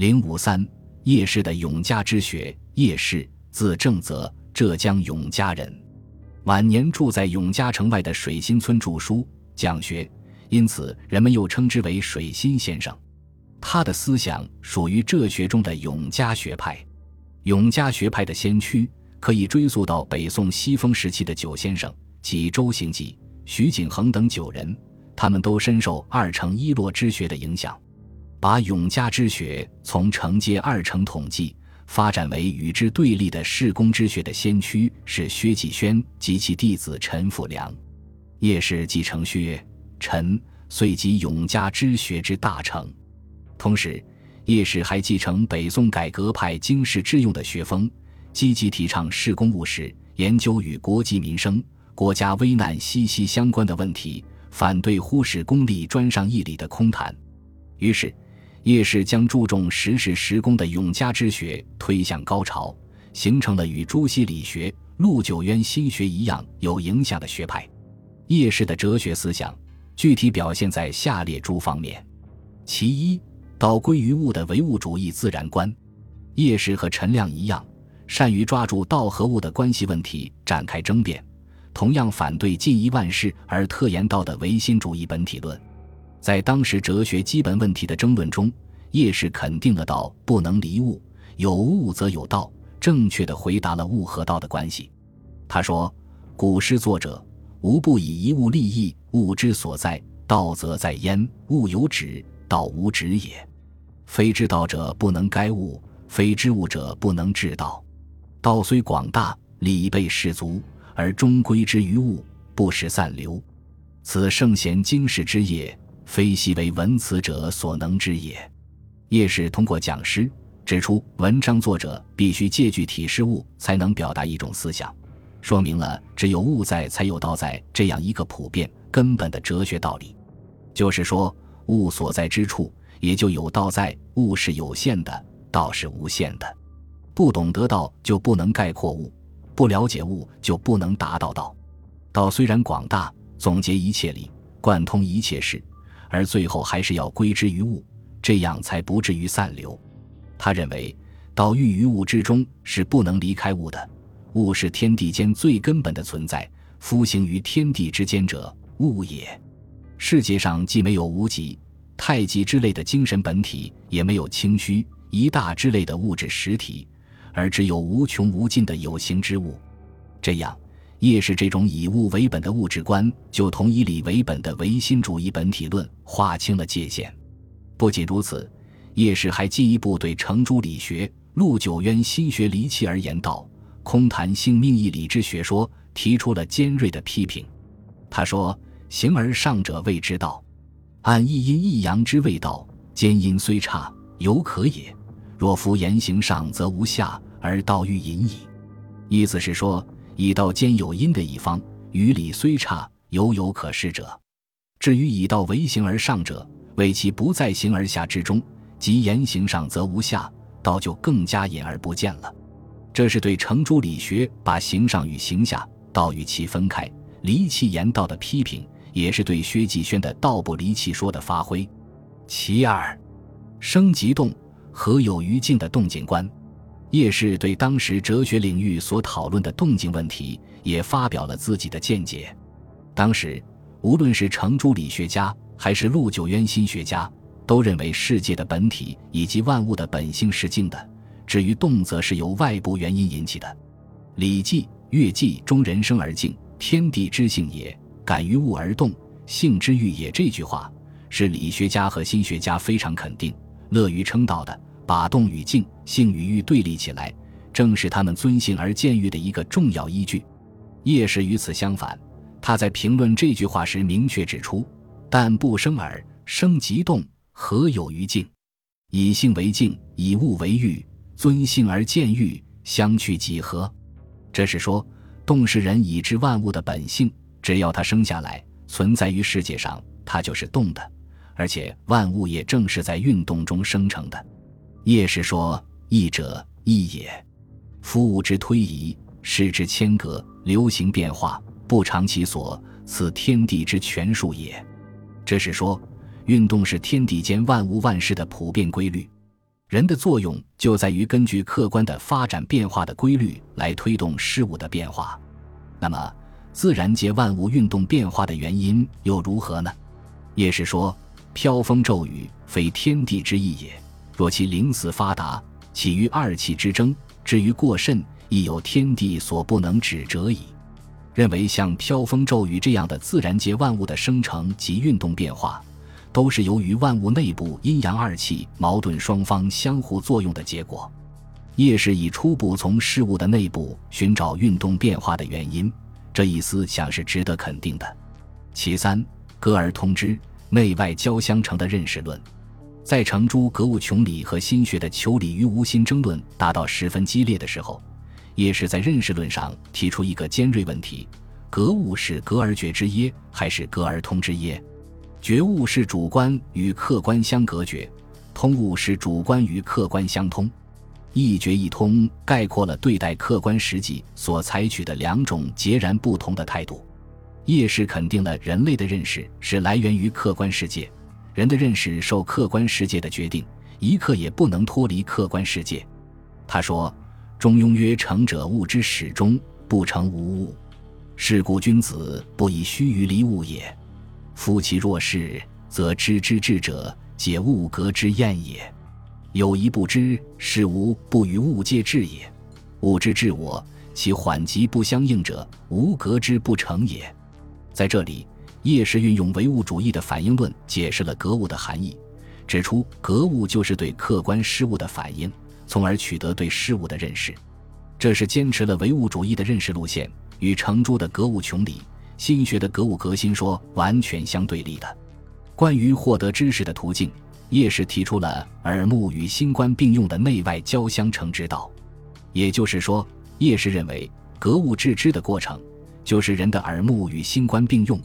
零五三，叶氏的永嘉之学。叶氏，字正则，浙江永嘉人。晚年住在永嘉城外的水心村著书讲学，因此人们又称之为水心先生。他的思想属于浙学中的永嘉学派。永嘉学派的先驱可以追溯到北宋西风时期的九先生，即周行己、徐景衡等九人，他们都深受二程一落之学的影响，把永嘉之学从承接二程统计。发展为与之对立的世公之学的先驱是薛继轩及其弟子陈辅良，叶氏继承薛陈，遂即永嘉之学之大成。同时，叶氏还继承北宋改革派经世致用的学风，积极提倡事公务实，研究与国计民生、国家危难息息相关的问题，反对忽视功利、专上义理的空谈。于是。叶氏将注重实事实功的永嘉之学推向高潮，形成了与朱熹理学、陆九渊心学一样有影响的学派。叶氏的哲学思想具体表现在下列诸方面：其一，道归于物的唯物主义自然观。叶氏和陈亮一样，善于抓住道和物的关系问题展开争辩，同样反对尽一万事而特言道的唯心主义本体论。在当时哲学基本问题的争论中，叶氏肯定了道不能离物，有物则有道，正确的回答了物和道的关系。他说：“古诗作者无不以一物立意，物之所在，道则在焉。物有止，道无止也。非知道者不能该物，非知物者不能治道。道虽广大，理备士足，而终归之于物，不使散流。此圣贤经世之业。”非昔为文辞者所能知也。叶氏通过讲诗指出，文章作者必须借具体事物，才能表达一种思想，说明了只有物在，才有道在这样一个普遍根本的哲学道理。就是说，物所在之处，也就有道在。物是有限的，道是无限的。不懂得道，就不能概括物；不了解物，就不能达到道。道虽然广大，总结一切理，贯通一切事。而最后还是要归之于物，这样才不至于散流。他认为，道寓于物之中是不能离开物的。物是天地间最根本的存在，夫行于天地之间者，物也。世界上既没有无极、太极之类的精神本体，也没有清虚、一大之类的物质实体，而只有无穷无尽的有形之物。这样。叶氏这种以物为本的物质观，就同以理为本的唯心主义本体论划清了界限。不仅如此，叶氏还进一步对程朱理学、陆九渊心学离奇而言道、空谈性命义理之学说提出了尖锐的批评。他说：“形而上者谓之道，按一阴一阳之谓道，兼阴虽差，犹可也；若夫言行上，则无下，而道欲隐矣。”意思是说。以道兼有阴的一方，于理虽差，犹有可施者；至于以道为形而上者，为其不在形而下之中，即言行上则无下，道就更加隐而不见了。这是对程朱理学把形上与形下、道与其分开、离气言道的批评，也是对薛继轩的道不离气说的发挥。其二，生即动，何有余静的动静观。叶氏对当时哲学领域所讨论的动静问题也发表了自己的见解。当时，无论是程朱理学家还是陆九渊心学家，都认为世界的本体以及万物的本性是静的，至于动，则是由外部原因引起的。《礼记·乐记》中“人生而静，天地之性也；感于物而动，性之欲也。”这句话是理学家和心学家非常肯定、乐于称道的。把动与静、性与欲对立起来，正是他们尊性而见欲的一个重要依据。叶氏与此相反，他在评论这句话时明确指出：“但不生耳，生即动，何有于静？以性为静，以物为欲，尊性而见欲，相去几何？”这是说，动是人已知万物的本性，只要它生下来，存在于世界上，它就是动的，而且万物也正是在运动中生成的。叶氏说：“义者义也，夫物之推移，事之迁革，流行变化，不偿其所，此天地之权术也。”这是说，运动是天地间万物万事的普遍规律。人的作用就在于根据客观的发展变化的规律来推动事物的变化。那么，自然界万物运动变化的原因又如何呢？叶氏说：“飘风骤雨，非天地之意也。若其灵死发达，起于二气之争，至于过甚，亦有天地所不能止者矣。”认为像飘风骤雨这样的自然界万物的生成及运动变化。都是由于万物内部阴阳二气矛盾双方相互作用的结果。叶氏以初步从事物的内部寻找运动变化的原因，这一思想是值得肯定的。其三，歌而通之，内外交相成的认识论，在程朱格物穷理和心学的求理于无心争论达到十分激烈的时候，叶氏在认识论上提出一个尖锐问题：格物是格而觉之耶，还是格而通之耶？觉悟是主观与客观相隔绝，通悟是主观与客观相通。一觉一通概括了对待客观实际所采取的两种截然不同的态度。叶氏肯定了人类的认识是来源于客观世界，人的认识受客观世界的决定，一刻也不能脱离客观世界。他说：“中庸曰：成者物之始终，不成无物。是故君子不以虚于离物也。”夫其若是，则知之至者，皆物格之验也。有一不知，是无不与物界至也。物之至我，其缓急不相应者，无格之不成也。在这里，叶氏运用唯物主义的反应论解释了格物的含义，指出格物就是对客观事物的反应，从而取得对事物的认识。这是坚持了唯物主义的认识路线，与程朱的格物穷理。心学的格物革新说完全相对立的。关于获得知识的途径，叶氏提出了耳目与心观并用的内外交相成之道。也就是说，叶氏认为格物致知的过程就是人的耳目与心观并用，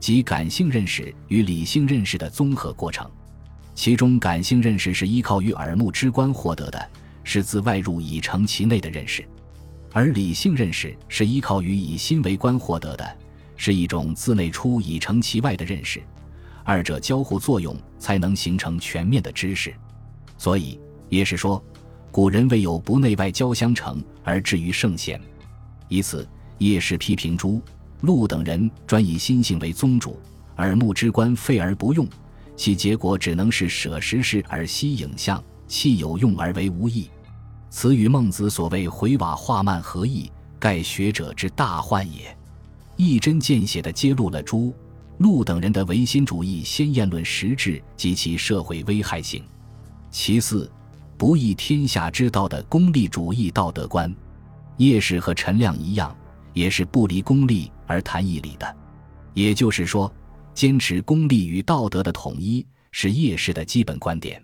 即感性认识与理性认识的综合过程。其中，感性认识是依靠于耳目之观获得的，是自外入以成其内的认识；而理性认识是依靠于以心为观获得的。是一种自内出以成其外的认识，二者交互作用才能形成全面的知识。所以，也是说，古人未有不内外交相成而至于圣贤。以此，叶氏批评朱、陆等人专以心性为宗主，耳目之观废而不用，其结果只能是舍实事而惜影像，弃有用而为无益。此与孟子所谓“回瓦画曼”何异？盖学者之大患也。一针见血地揭露了朱、陆等人的唯心主义先验论实质及其社会危害性。其次，不义天下之道的功利主义道德观，叶氏和陈亮一样，也是不离功利而谈义理的。也就是说，坚持功利与道德的统一是叶氏的基本观点。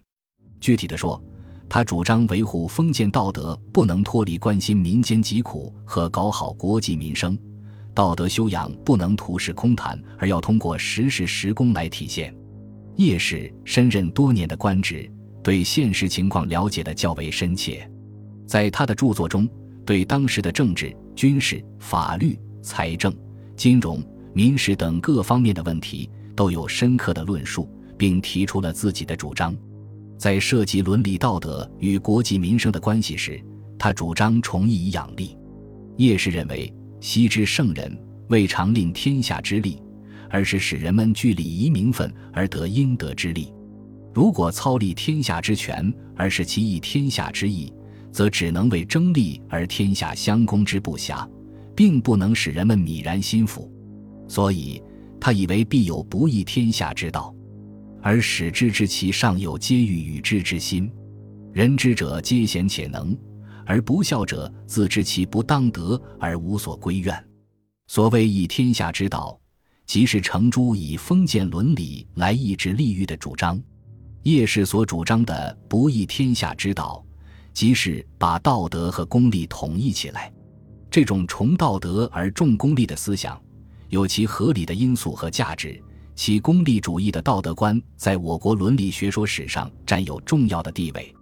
具体的说，他主张维护封建道德不能脱离关心民间疾苦和搞好国计民生。道德修养不能徒是空谈，而要通过实事实功来体现。叶氏身任多年的官职，对现实情况了解的较为深切，在他的著作中，对当时的政治、军事、法律、财政、金融、民事等各方面的问题都有深刻的论述，并提出了自己的主张。在涉及伦理道德与国计民生的关系时，他主张崇义以养利。叶氏认为。昔之圣人未尝令天下之利，而是使人们据礼仪名分而得应得之利。如果操立天下之权，而是其益天下之意，则只能为争利而天下相攻之不暇，并不能使人们泯然心服。所以，他以为必有不义天下之道，而使之知其上有皆欲与之之心。人之者皆贤且能。而不孝者，自知其不当得而无所归怨。所谓以天下之道，即是程朱以封建伦理来抑制利欲的主张。叶氏所主张的不义天下之道，即是把道德和功利统一起来。这种崇道德而重功利的思想，有其合理的因素和价值。其功利主义的道德观，在我国伦理学说史上占有重要的地位。